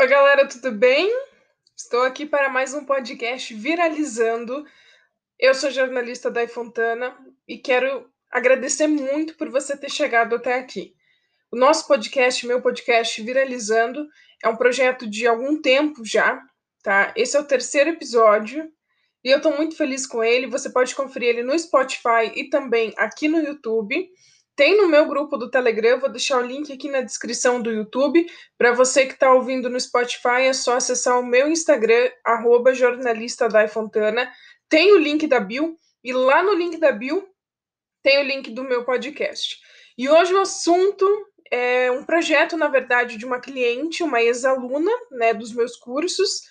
Oi, galera, tudo bem? Estou aqui para mais um podcast Viralizando. Eu sou jornalista Dai Fontana e quero agradecer muito por você ter chegado até aqui. O nosso podcast, meu podcast Viralizando, é um projeto de algum tempo já, tá? Esse é o terceiro episódio e eu estou muito feliz com ele. Você pode conferir ele no Spotify e também aqui no YouTube. Tem no meu grupo do Telegram, vou deixar o link aqui na descrição do YouTube. Para você que está ouvindo no Spotify, é só acessar o meu Instagram, arroba jornalista Fontana. Tem o link da Bill, e lá no link da Bill tem o link do meu podcast. E hoje o assunto é um projeto, na verdade, de uma cliente, uma ex-aluna né, dos meus cursos.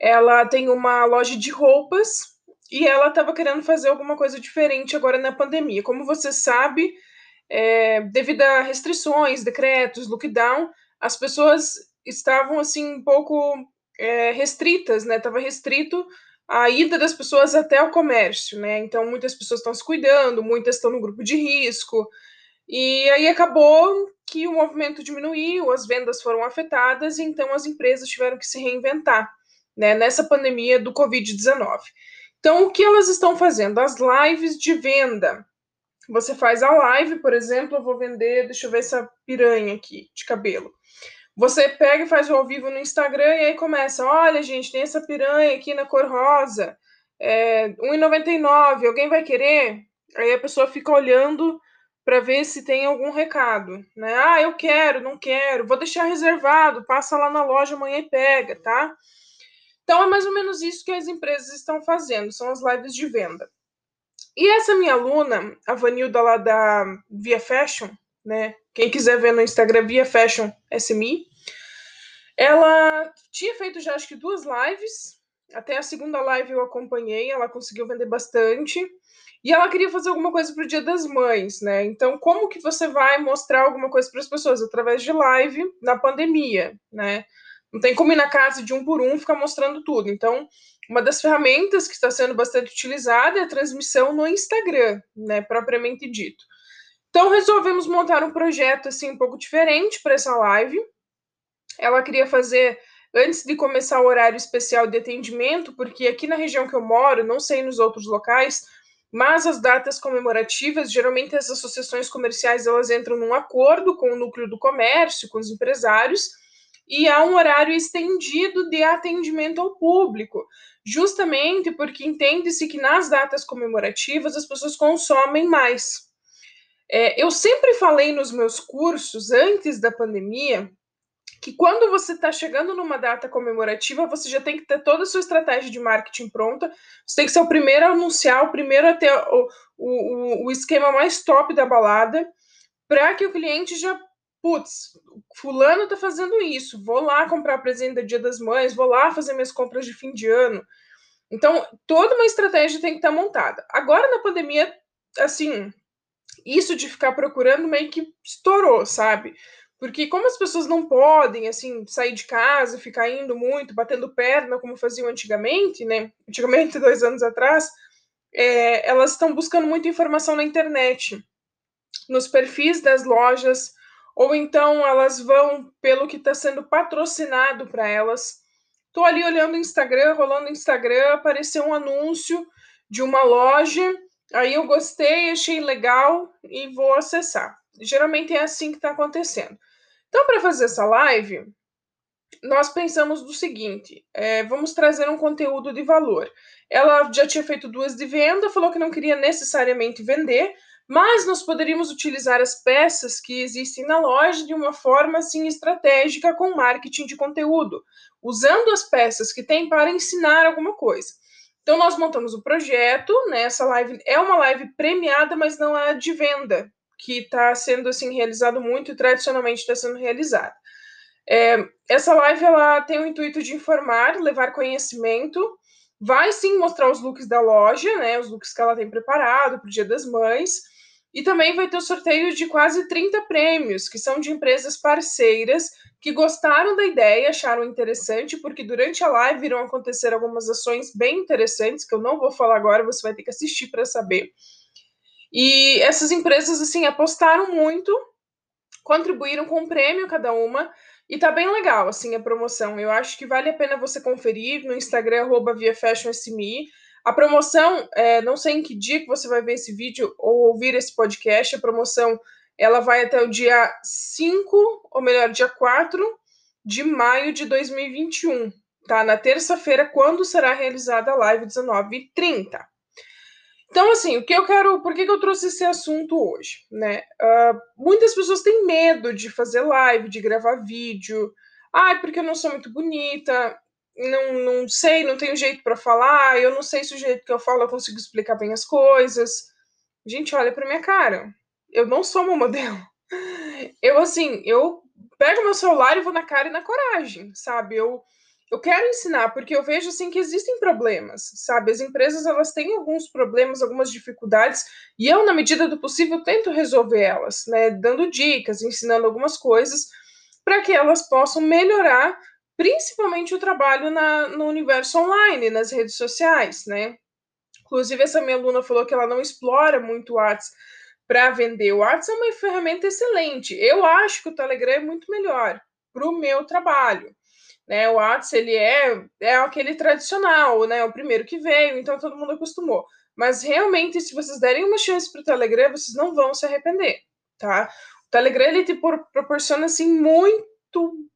Ela tem uma loja de roupas e ela estava querendo fazer alguma coisa diferente agora na pandemia. Como você sabe, é, devido a restrições, decretos, lockdown, as pessoas estavam assim um pouco é, restritas, né? Estava restrito a ida das pessoas até o comércio, né? Então muitas pessoas estão se cuidando, muitas estão no grupo de risco. E aí acabou que o movimento diminuiu, as vendas foram afetadas, então as empresas tiveram que se reinventar, né, nessa pandemia do Covid-19. Então, o que elas estão fazendo? As lives de venda. Você faz a live, por exemplo, eu vou vender, deixa eu ver essa piranha aqui de cabelo. Você pega e faz o ao vivo no Instagram e aí começa, olha, gente, tem essa piranha aqui na cor rosa, é, 1,99, alguém vai querer? Aí a pessoa fica olhando para ver se tem algum recado, né? Ah, eu quero, não quero, vou deixar reservado, passa lá na loja amanhã e pega, tá? Então é mais ou menos isso que as empresas estão fazendo, são as lives de venda. E essa minha aluna, a Vanilda lá da Via Fashion, né? Quem quiser ver no Instagram, Via Fashion SMI, ela tinha feito já acho que duas lives. Até a segunda live eu acompanhei, ela conseguiu vender bastante. E ela queria fazer alguma coisa para o Dia das Mães, né? Então, como que você vai mostrar alguma coisa para as pessoas? Através de live na pandemia, né? Não tem como ir na casa de um por um ficar mostrando tudo. Então, uma das ferramentas que está sendo bastante utilizada é a transmissão no Instagram, né, propriamente dito. Então, resolvemos montar um projeto assim um pouco diferente para essa live. Ela queria fazer antes de começar o horário especial de atendimento, porque aqui na região que eu moro, não sei nos outros locais, mas as datas comemorativas, geralmente as associações comerciais elas entram num acordo com o núcleo do comércio, com os empresários, e há um horário estendido de atendimento ao público, justamente porque entende-se que nas datas comemorativas as pessoas consomem mais. É, eu sempre falei nos meus cursos, antes da pandemia, que quando você está chegando numa data comemorativa, você já tem que ter toda a sua estratégia de marketing pronta, você tem que ser o primeiro a anunciar, o primeiro a ter o, o, o esquema mais top da balada, para que o cliente já putz, fulano tá fazendo isso, vou lá comprar presente do Dia das Mães, vou lá fazer minhas compras de fim de ano. Então, toda uma estratégia tem que estar tá montada. Agora, na pandemia, assim, isso de ficar procurando meio que estourou, sabe? Porque como as pessoas não podem, assim, sair de casa, ficar indo muito, batendo perna, como faziam antigamente, né? Antigamente, dois anos atrás, é, elas estão buscando muita informação na internet, nos perfis das lojas, ou então elas vão pelo que está sendo patrocinado para elas. Estou ali olhando o Instagram, rolando o Instagram, apareceu um anúncio de uma loja, aí eu gostei, achei legal e vou acessar. Geralmente é assim que está acontecendo. Então, para fazer essa live, nós pensamos do seguinte: é, vamos trazer um conteúdo de valor. Ela já tinha feito duas de venda, falou que não queria necessariamente vender, mas nós poderíamos utilizar as peças que existem na loja de uma forma assim estratégica com marketing de conteúdo, usando as peças que tem para ensinar alguma coisa. Então nós montamos o projeto, né? Essa live é uma live premiada, mas não é de venda, que está sendo assim realizado muito e tradicionalmente está sendo realizada. É, essa live ela tem o intuito de informar, levar conhecimento, vai sim mostrar os looks da loja, né? Os looks que ela tem preparado para o Dia das Mães e também vai ter o sorteio de quase 30 prêmios, que são de empresas parceiras que gostaram da ideia, acharam interessante, porque durante a live irão acontecer algumas ações bem interessantes, que eu não vou falar agora, você vai ter que assistir para saber. E essas empresas, assim, apostaram muito, contribuíram com um prêmio cada uma, E tá bem legal, assim, a promoção. Eu acho que vale a pena você conferir no Instagram, arroba ViaFashionSMI. A promoção, é, não sei em que dia que você vai ver esse vídeo ou ouvir esse podcast, a promoção ela vai até o dia 5, ou melhor, dia 4 de maio de 2021, tá? Na terça-feira, quando será realizada a live 19h30. Então, assim, o que eu quero. Por que, que eu trouxe esse assunto hoje? Né? Uh, muitas pessoas têm medo de fazer live, de gravar vídeo. Ai, porque eu não sou muito bonita, não, não sei, não tenho jeito para falar, eu não sei se o jeito que eu falo eu consigo explicar bem as coisas. Gente, olha pra minha cara. Eu não sou uma modelo. Eu, assim, eu pego meu celular e vou na cara e na coragem, sabe? Eu eu quero ensinar porque eu vejo assim que existem problemas, sabe? As empresas elas têm alguns problemas, algumas dificuldades e eu na medida do possível tento resolver elas, né? Dando dicas, ensinando algumas coisas para que elas possam melhorar, principalmente o trabalho na, no universo online, nas redes sociais, né? Inclusive essa minha aluna falou que ela não explora muito o WhatsApp para vender. O WhatsApp é uma ferramenta excelente. Eu acho que o Telegram é muito melhor para o meu trabalho. Né, o Whats ele é, é aquele tradicional, né, o primeiro que veio, então todo mundo acostumou. Mas realmente, se vocês derem uma chance para o Telegram, vocês não vão se arrepender, tá? O Telegram ele te proporciona assim muito,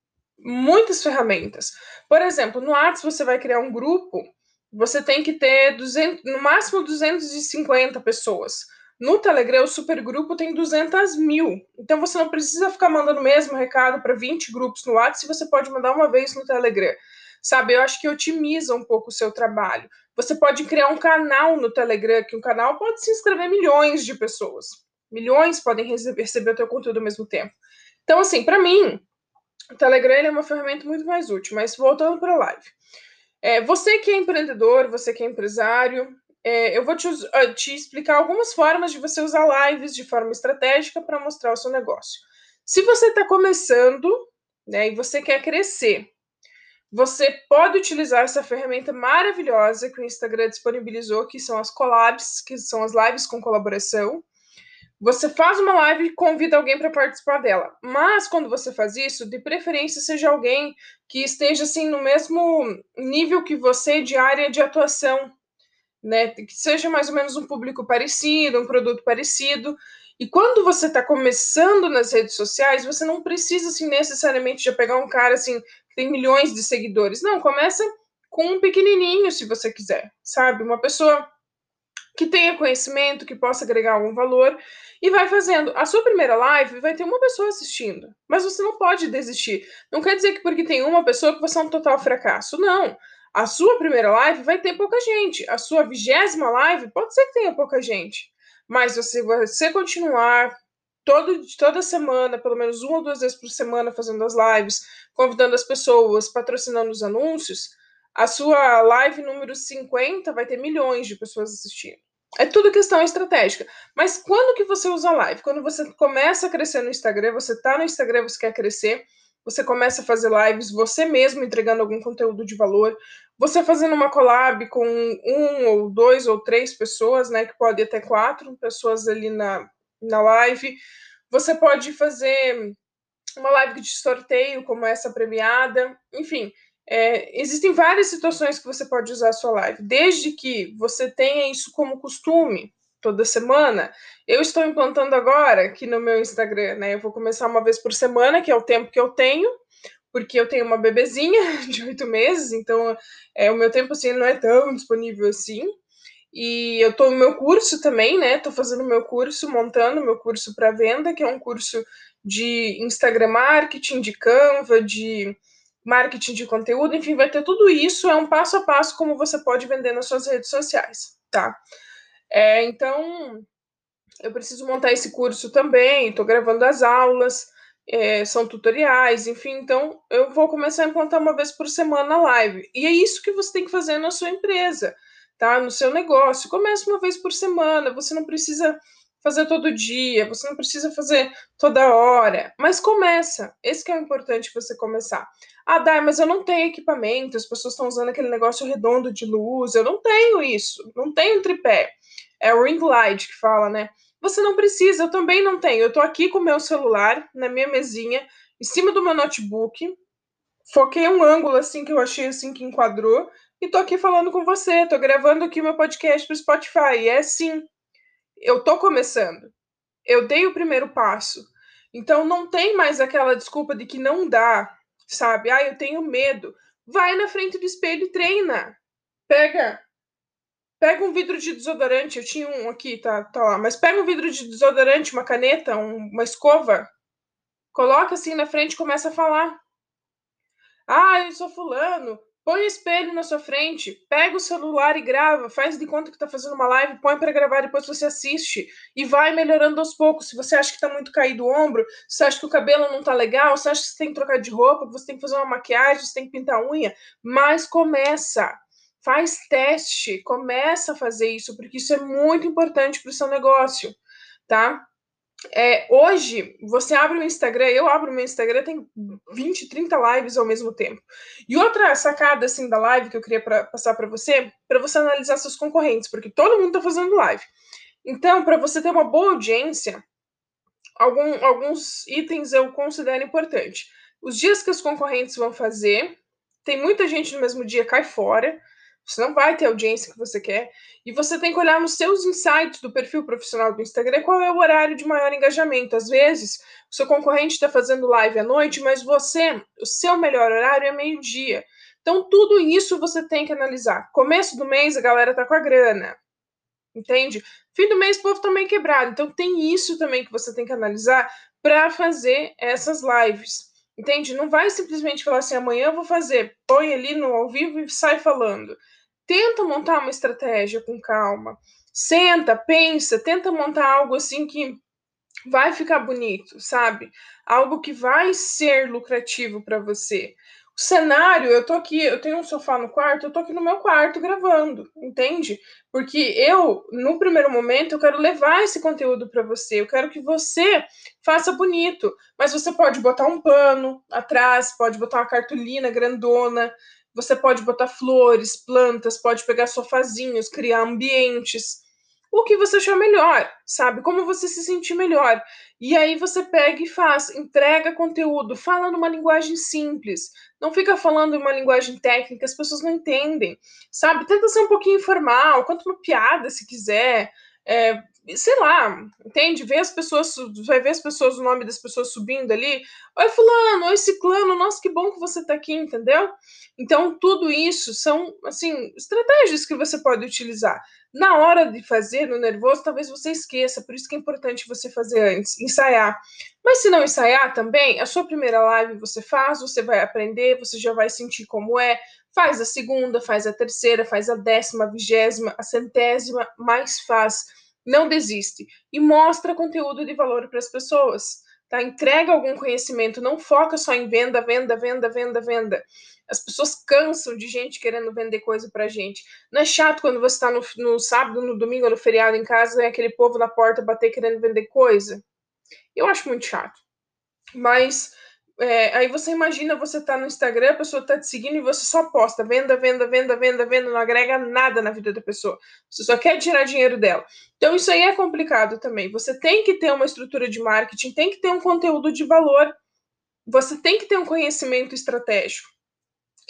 muitas ferramentas. Por exemplo, no Whats você vai criar um grupo, você tem que ter 200, no máximo 250 pessoas. No Telegram, o supergrupo tem 200 mil. Então você não precisa ficar mandando o mesmo recado para 20 grupos no WhatsApp, você pode mandar uma vez no Telegram. Sabe, eu acho que otimiza um pouco o seu trabalho. Você pode criar um canal no Telegram, que um canal pode se inscrever milhões de pessoas. Milhões podem receber, o teu conteúdo ao mesmo tempo. Então, assim, para mim, o Telegram é uma ferramenta muito mais útil. Mas voltando para a live. É, você que é empreendedor, você que é empresário, é, eu vou te, uh, te, explicar algumas formas de você usar lives de forma estratégica para mostrar o seu negócio. Se você está começando né, e você quer crescer, você pode utilizar essa ferramenta maravilhosa que o Instagram disponibilizou, que são as collabs, que são as lives com colaboração. Você faz uma live e convida alguém para participar dela. Mas quando você faz isso, de preferência seja alguém que esteja assim no mesmo nível que você de área de atuação, né? Que seja mais ou menos um público parecido, um produto parecido. E quando você está começando nas redes sociais, você não precisa assim, necessariamente já pegar um cara assim que tem milhões de seguidores. Não, começa com um pequenininho, se você quiser, sabe? Uma pessoa que tenha conhecimento, que possa agregar algum valor e vai fazendo. A sua primeira live vai ter uma pessoa assistindo, mas você não pode desistir. Não quer dizer que porque tem uma pessoa que você é um total fracasso. Não. A sua primeira live vai ter pouca gente. A sua vigésima live pode ser que tenha pouca gente. Mas se você continuar todo, toda semana, pelo menos uma ou duas vezes por semana, fazendo as lives, convidando as pessoas, patrocinando os anúncios, a sua live número 50 vai ter milhões de pessoas assistindo. É tudo questão estratégica. Mas quando que você usa live? Quando você começa a crescer no Instagram, você está no Instagram, você quer crescer, você começa a fazer lives você mesmo entregando algum conteúdo de valor, você fazendo uma collab com um ou dois ou três pessoas, né, que pode até quatro pessoas ali na, na live. Você pode fazer uma live de sorteio, como essa premiada, enfim. É, existem várias situações que você pode usar a sua live, desde que você tenha isso como costume, toda semana. Eu estou implantando agora aqui no meu Instagram, né? Eu vou começar uma vez por semana, que é o tempo que eu tenho, porque eu tenho uma bebezinha de oito meses, então é, o meu tempo assim não é tão disponível assim. E eu estou no meu curso também, né? Estou fazendo meu curso, montando meu curso para venda, que é um curso de Instagram marketing, de Canva, de marketing de conteúdo, enfim, vai ter tudo isso. É um passo a passo como você pode vender nas suas redes sociais, tá? É, então, eu preciso montar esse curso também, estou gravando as aulas, é, são tutoriais, enfim, então eu vou começar a implantar uma vez por semana a live. E é isso que você tem que fazer na sua empresa, tá? No seu negócio. Comece uma vez por semana, você não precisa fazer todo dia, você não precisa fazer toda hora, mas começa. Esse que é o importante você começar. Ah, Dai, mas eu não tenho equipamento, as pessoas estão usando aquele negócio redondo de luz, eu não tenho isso, não tenho tripé. É o ring light que fala, né? Você não precisa, eu também não tenho. Eu tô aqui com o meu celular na minha mesinha em cima do meu notebook, foquei um ângulo assim que eu achei assim que enquadrou e tô aqui falando com você, tô gravando aqui meu podcast pro Spotify. E é assim, eu tô começando. Eu dei o primeiro passo. Então não tem mais aquela desculpa de que não dá, sabe? Ah, eu tenho medo. Vai na frente do espelho e treina. Pega pega um vidro de desodorante, eu tinha um aqui, tá, tá lá, mas pega um vidro de desodorante, uma caneta, um, uma escova, coloca assim na frente e começa a falar. Ah, eu sou fulano. Põe o espelho na sua frente, pega o celular e grava, faz de conta que tá fazendo uma live, põe para gravar, depois você assiste e vai melhorando aos poucos. Se você acha que tá muito caído o ombro, se você acha que o cabelo não tá legal, se acha que você tem que trocar de roupa, que você tem que fazer uma maquiagem, você tem que pintar a unha, mas começa. Faz teste, começa a fazer isso, porque isso é muito importante para o seu negócio, tá? É, hoje, você abre o Instagram, eu abro o meu Instagram, tem 20, 30 lives ao mesmo tempo. E outra sacada, assim, da live que eu queria pra, passar para você, para você analisar seus concorrentes, porque todo mundo tá fazendo live. Então, para você ter uma boa audiência, algum, alguns itens eu considero importante. Os dias que os concorrentes vão fazer, tem muita gente no mesmo dia, cai fora. Você não vai ter a audiência que você quer. E você tem que olhar nos seus insights do perfil profissional do Instagram qual é o horário de maior engajamento. Às vezes, o seu concorrente está fazendo live à noite, mas você, o seu melhor horário é meio-dia. Então, tudo isso você tem que analisar. Começo do mês, a galera tá com a grana. Entende? Fim do mês, o povo também tá quebrado. Então, tem isso também que você tem que analisar para fazer essas lives. Entende? Não vai simplesmente falar assim, amanhã eu vou fazer, põe ali no ao vivo e sai falando. Tenta montar uma estratégia com calma. Senta, pensa, tenta montar algo assim que vai ficar bonito, sabe? Algo que vai ser lucrativo para você. O cenário, eu tô aqui, eu tenho um sofá no quarto, eu tô aqui no meu quarto gravando, entende? Porque eu, no primeiro momento, eu quero levar esse conteúdo para você, eu quero que você faça bonito, mas você pode botar um pano atrás, pode botar uma cartolina grandona, você pode botar flores, plantas, pode pegar sofazinhos, criar ambientes. O que você achar melhor, sabe? Como você se sentir melhor. E aí você pega e faz, entrega conteúdo, fala numa linguagem simples. Não fica falando uma linguagem técnica, as pessoas não entendem, sabe? Tenta ser um pouquinho informal, conta uma piada se quiser. É, sei lá, entende? Vê as pessoas, vai ver as pessoas, o nome das pessoas subindo ali. Oi, fulano, oi, ciclano, nossa, que bom que você tá aqui, entendeu? Então, tudo isso são, assim, estratégias que você pode utilizar. Na hora de fazer, no nervoso, talvez você esqueça, por isso que é importante você fazer antes, ensaiar. Mas se não ensaiar também, a sua primeira live você faz, você vai aprender, você já vai sentir como é, faz a segunda, faz a terceira, faz a décima, a vigésima, a centésima, mais faz não desiste e mostra conteúdo de valor para as pessoas. Tá? Entrega algum conhecimento, não foca só em venda, venda, venda, venda, venda. As pessoas cansam de gente querendo vender coisa pra gente. Não é chato quando você está no, no sábado, no domingo, no feriado em casa e aquele povo na porta bater querendo vender coisa? Eu acho muito chato. Mas é, aí você imagina, você tá no Instagram, a pessoa tá te seguindo e você só posta venda, venda, venda, venda, venda, não agrega nada na vida da pessoa. Você só quer tirar dinheiro dela. Então isso aí é complicado também. Você tem que ter uma estrutura de marketing, tem que ter um conteúdo de valor, você tem que ter um conhecimento estratégico.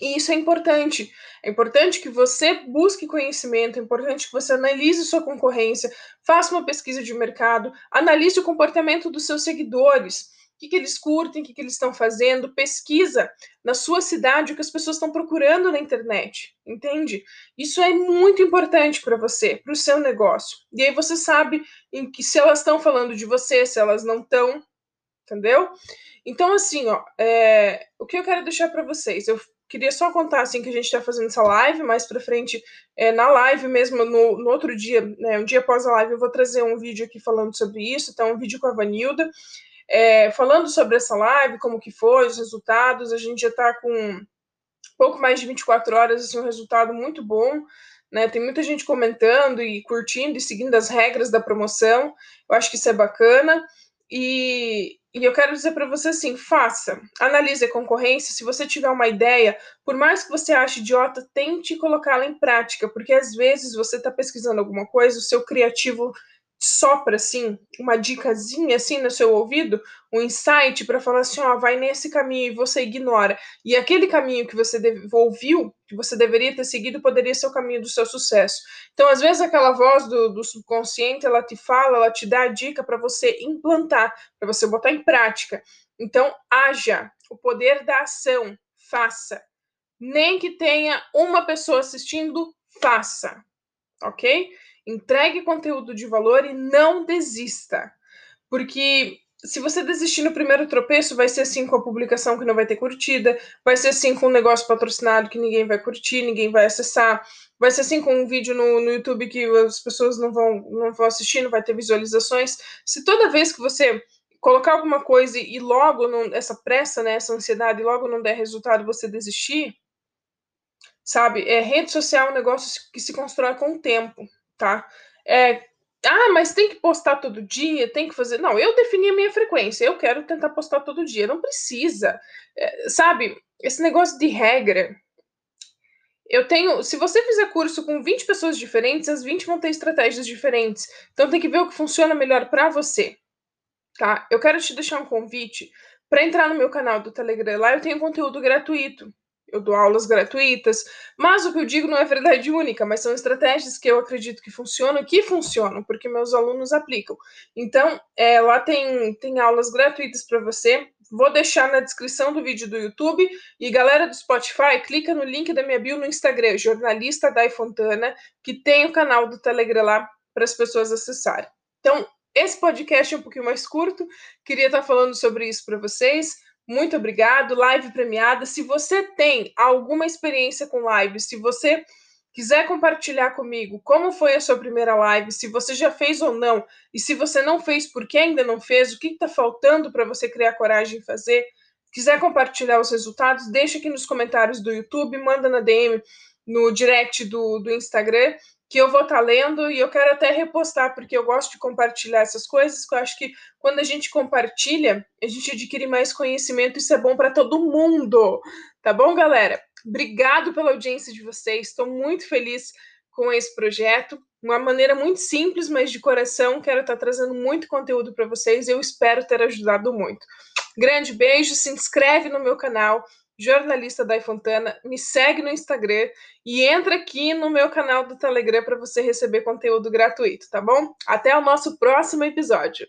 E isso é importante. É importante que você busque conhecimento, é importante que você analise sua concorrência, faça uma pesquisa de mercado, analise o comportamento dos seus seguidores o que, que eles curtem, o que, que eles estão fazendo, pesquisa na sua cidade o que as pessoas estão procurando na internet, entende? Isso é muito importante para você, para o seu negócio. E aí você sabe em que se elas estão falando de você, se elas não estão, entendeu? Então, assim, ó, é, o que eu quero deixar para vocês, eu queria só contar assim que a gente está fazendo essa live mais para frente é, na live mesmo no, no outro dia né, um dia após a live eu vou trazer um vídeo aqui falando sobre isso então um vídeo com a Vanilda é, falando sobre essa live, como que foi, os resultados, a gente já está com pouco mais de 24 horas, assim, um resultado muito bom, né? Tem muita gente comentando e curtindo e seguindo as regras da promoção. Eu acho que isso é bacana. E, e eu quero dizer para você assim: faça, analise a concorrência. Se você tiver uma ideia, por mais que você ache idiota, tente colocá-la em prática, porque às vezes você está pesquisando alguma coisa, o seu criativo sopra assim, uma dicasinha assim no seu ouvido, um insight para falar assim, ó, vai nesse caminho e você ignora. E aquele caminho que você ouviu, que você deveria ter seguido, poderia ser o caminho do seu sucesso. Então, às vezes aquela voz do, do subconsciente, ela te fala, ela te dá a dica para você implantar, para você botar em prática. Então, haja, o poder da ação, faça. Nem que tenha uma pessoa assistindo, faça. OK? Entregue conteúdo de valor e não desista. Porque se você desistir no primeiro tropeço, vai ser assim com a publicação que não vai ter curtida, vai ser assim com um negócio patrocinado que ninguém vai curtir, ninguém vai acessar, vai ser assim com um vídeo no, no YouTube que as pessoas não vão, não vão assistir, não vai ter visualizações. Se toda vez que você colocar alguma coisa e logo não, essa pressa, né, essa ansiedade, logo não der resultado, você desistir, sabe? É, rede social é um negócio que se constrói com o tempo tá? É, ah, mas tem que postar todo dia, tem que fazer. Não, eu defini a minha frequência, eu quero tentar postar todo dia, não precisa. É, sabe, esse negócio de regra. Eu tenho. Se você fizer curso com 20 pessoas diferentes, as 20 vão ter estratégias diferentes. Então tem que ver o que funciona melhor para você. Tá? Eu quero te deixar um convite para entrar no meu canal do Telegram. Lá eu tenho conteúdo gratuito eu dou aulas gratuitas, mas o que eu digo não é verdade única, mas são estratégias que eu acredito que funcionam, que funcionam, porque meus alunos aplicam. Então, é, lá tem, tem aulas gratuitas para você. Vou deixar na descrição do vídeo do YouTube. E galera do Spotify, clica no link da minha bio no Instagram, jornalista Dai Fontana, que tem o canal do Telegram lá para as pessoas acessarem. Então, esse podcast é um pouquinho mais curto, queria estar falando sobre isso para vocês. Muito obrigado, live premiada. Se você tem alguma experiência com live, se você quiser compartilhar comigo como foi a sua primeira live, se você já fez ou não, e se você não fez, por que ainda não fez, o que está faltando para você criar coragem de fazer, quiser compartilhar os resultados, deixa aqui nos comentários do YouTube, manda na DM, no direct do, do Instagram, que eu vou estar tá lendo e eu quero até repostar, porque eu gosto de compartilhar essas coisas, que eu acho que quando a gente compartilha, a gente adquire mais conhecimento, isso é bom para todo mundo. Tá bom, galera? Obrigado pela audiência de vocês, estou muito feliz com esse projeto. Uma maneira muito simples, mas de coração, quero estar tá trazendo muito conteúdo para vocês. Eu espero ter ajudado muito. Grande beijo, se inscreve no meu canal, jornalista da Fontana, me segue no Instagram e entra aqui no meu canal do Telegram para você receber conteúdo gratuito, tá bom? Até o nosso próximo episódio.